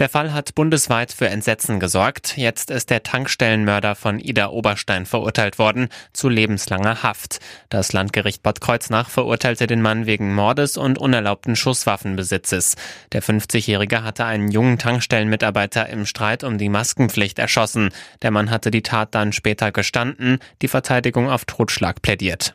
Der Fall hat bundesweit für Entsetzen gesorgt. Jetzt ist der Tankstellenmörder von Ida Oberstein verurteilt worden zu lebenslanger Haft. Das Landgericht Bad Kreuznach verurteilte den Mann wegen Mordes und unerlaubten Schusswaffenbesitzes. Der 50-Jährige hatte einen jungen Tankstellenmitarbeiter im Streit um die Maskenpflicht erschossen. Der Mann hatte die Tat dann später gestanden, die Verteidigung auf Totschlag plädiert.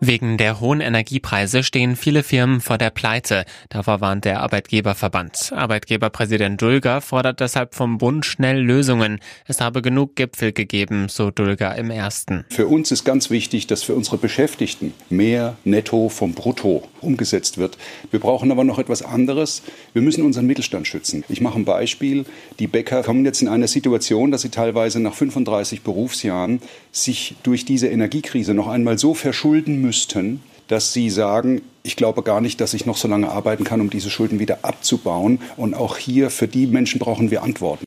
Wegen der hohen Energiepreise stehen viele Firmen vor der Pleite. Davor warnt der Arbeitgeberverband. Arbeitgeberpräsident Dulger fordert deshalb vom Bund schnell Lösungen. Es habe genug Gipfel gegeben, so Dulger im ersten. Für uns ist ganz wichtig, dass für unsere Beschäftigten mehr Netto vom Brutto umgesetzt wird. Wir brauchen aber noch etwas anderes. Wir müssen unseren Mittelstand schützen. Ich mache ein Beispiel. Die Bäcker kommen jetzt in eine Situation, dass sie teilweise nach 35 Berufsjahren sich durch diese Energiekrise noch einmal so verschulden müssen, müssten, dass sie sagen, ich glaube gar nicht, dass ich noch so lange arbeiten kann, um diese Schulden wieder abzubauen. Und auch hier für die Menschen brauchen wir Antworten.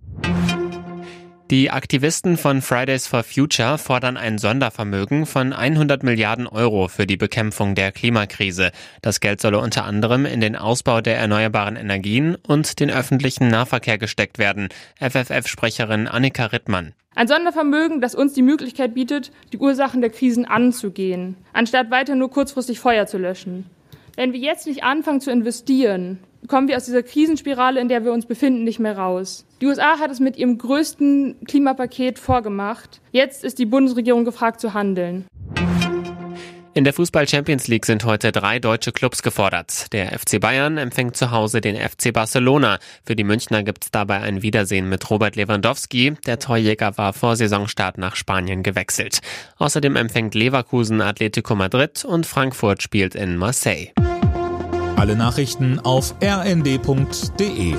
Die Aktivisten von Fridays for Future fordern ein Sondervermögen von 100 Milliarden Euro für die Bekämpfung der Klimakrise. Das Geld solle unter anderem in den Ausbau der erneuerbaren Energien und den öffentlichen Nahverkehr gesteckt werden. FFF-Sprecherin Annika Rittmann. Ein Sondervermögen, das uns die Möglichkeit bietet, die Ursachen der Krisen anzugehen, anstatt weiter nur kurzfristig Feuer zu löschen. Wenn wir jetzt nicht anfangen zu investieren, kommen wir aus dieser Krisenspirale, in der wir uns befinden, nicht mehr raus. Die USA hat es mit ihrem größten Klimapaket vorgemacht. Jetzt ist die Bundesregierung gefragt zu handeln. In der Fußball Champions League sind heute drei deutsche Clubs gefordert. Der FC Bayern empfängt zu Hause den FC Barcelona. Für die Münchner gibt es dabei ein Wiedersehen mit Robert Lewandowski. Der Torjäger war vor Saisonstart nach Spanien gewechselt. Außerdem empfängt Leverkusen Atletico Madrid und Frankfurt spielt in Marseille. Alle Nachrichten auf rnd.de